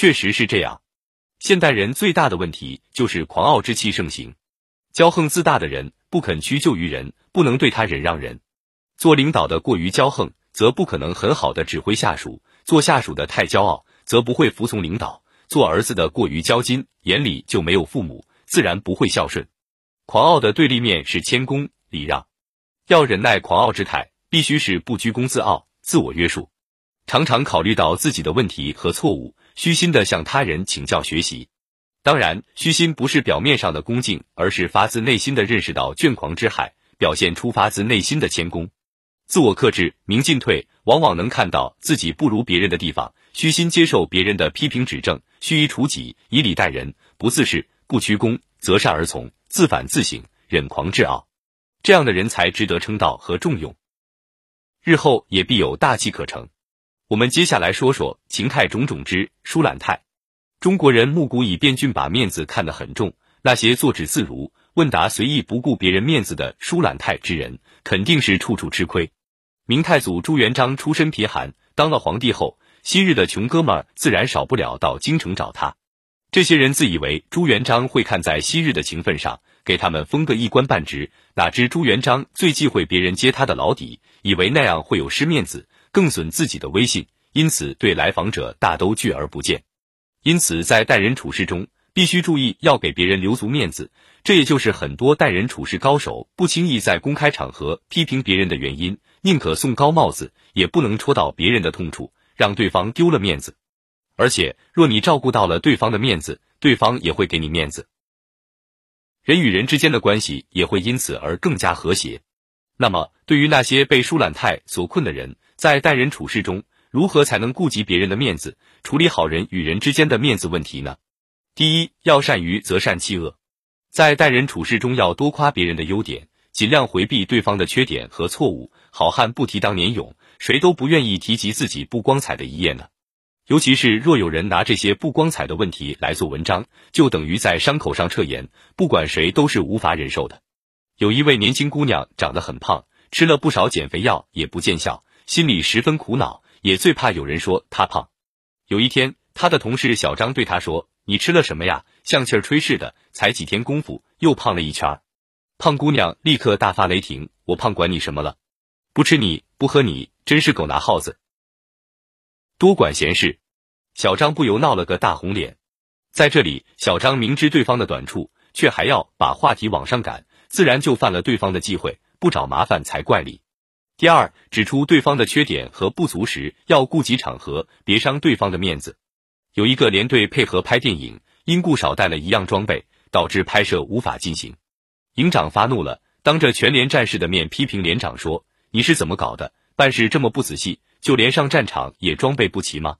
确实是这样。现代人最大的问题就是狂傲之气盛行，骄横自大的人不肯屈就于人，不能对他忍让人。做领导的过于骄横，则不可能很好的指挥下属；做下属的太骄傲，则不会服从领导；做儿子的过于骄矜，眼里就没有父母，自然不会孝顺。狂傲的对立面是谦恭礼让，要忍耐狂傲之态，必须是不居功自傲、自我约束，常常考虑到自己的问题和错误。虚心的向他人请教学习，当然，虚心不是表面上的恭敬，而是发自内心的认识到倦狂之害，表现出发自内心的谦恭。自我克制，明进退，往往能看到自己不如别人的地方，虚心接受别人的批评指正，虚以处己，以礼待人，不自恃，不屈躬，择善而从，自反自省，忍狂致傲。这样的人才值得称道和重用，日后也必有大器可成。我们接下来说说情态种种之疏懒态。中国人木古以变俊，把面子看得很重。那些坐止自如、问答随意、不顾别人面子的疏懒态之人，肯定是处处吃亏。明太祖朱元璋出身贫寒，当了皇帝后，昔日的穷哥们儿自然少不了到京城找他。这些人自以为朱元璋会看在昔日的情分上，给他们封个一官半职，哪知朱元璋最忌讳别人揭他的老底，以为那样会有失面子。更损自己的威信，因此对来访者大都拒而不见。因此，在待人处事中，必须注意要给别人留足面子。这也就是很多待人处事高手不轻易在公开场合批评别人的原因。宁可送高帽子，也不能戳到别人的痛处，让对方丢了面子。而且，若你照顾到了对方的面子，对方也会给你面子，人与人之间的关系也会因此而更加和谐。那么，对于那些被疏懒态所困的人，在待人处事中，如何才能顾及别人的面子，处理好人与人之间的面子问题呢？第一，要善于择善弃恶，在待人处事中要多夸别人的优点，尽量回避对方的缺点和错误。好汉不提当年勇，谁都不愿意提及自己不光彩的一页呢。尤其是若有人拿这些不光彩的问题来做文章，就等于在伤口上撤盐，不管谁都是无法忍受的。有一位年轻姑娘长得很胖，吃了不少减肥药也不见效，心里十分苦恼，也最怕有人说她胖。有一天，她的同事小张对她说：“你吃了什么呀？像气儿吹似的，才几天功夫又胖了一圈。”胖姑娘立刻大发雷霆：“我胖管你什么了？不吃你不喝你，真是狗拿耗子，多管闲事。”小张不由闹了个大红脸。在这里，小张明知对方的短处，却还要把话题往上赶。自然就犯了对方的忌讳，不找麻烦才怪哩。第二，指出对方的缺点和不足时，要顾及场合，别伤对方的面子。有一个连队配合拍电影，因故少带了一样装备，导致拍摄无法进行。营长发怒了，当着全连战士的面批评连长说：“你是怎么搞的？办事这么不仔细，就连上战场也装备不齐吗？”